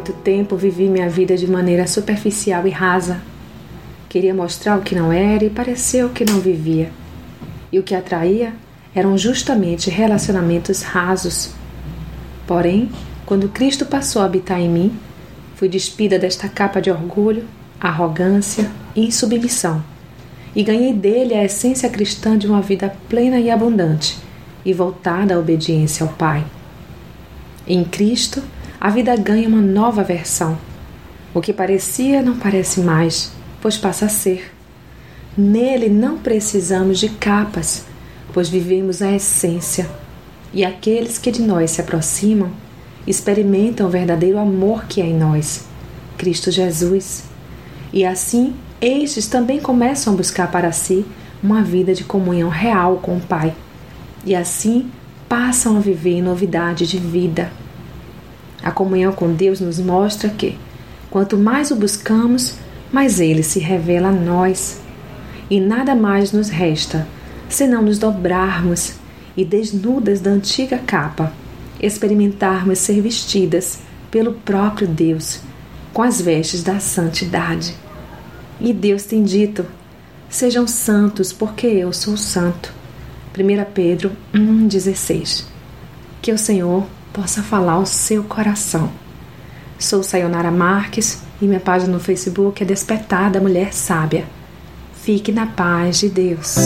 muito tempo vivi minha vida de maneira superficial e rasa. Queria mostrar o que não era e pareceu que não vivia. E o que atraía eram justamente relacionamentos rasos. Porém, quando Cristo passou a habitar em mim, fui despida desta capa de orgulho, arrogância e insubmissão, e ganhei dele a essência cristã de uma vida plena e abundante e voltada à obediência ao Pai. Em Cristo, a vida ganha uma nova versão. O que parecia não parece mais, pois passa a ser. Nele não precisamos de capas, pois vivemos a essência. E aqueles que de nós se aproximam experimentam o verdadeiro amor que é em nós, Cristo Jesus. E assim, estes também começam a buscar para si uma vida de comunhão real com o Pai. E assim passam a viver novidade de vida. A comunhão com Deus nos mostra que, quanto mais o buscamos, mais ele se revela a nós. E nada mais nos resta senão nos dobrarmos e, desnudas da antiga capa, experimentarmos ser vestidas pelo próprio Deus com as vestes da santidade. E Deus tem dito: Sejam santos, porque eu sou santo. 1 Pedro 1,16 Que o Senhor possa falar ao seu coração. Sou Sayonara Marques e minha página no Facebook é Despertada Mulher Sábia. Fique na paz de Deus.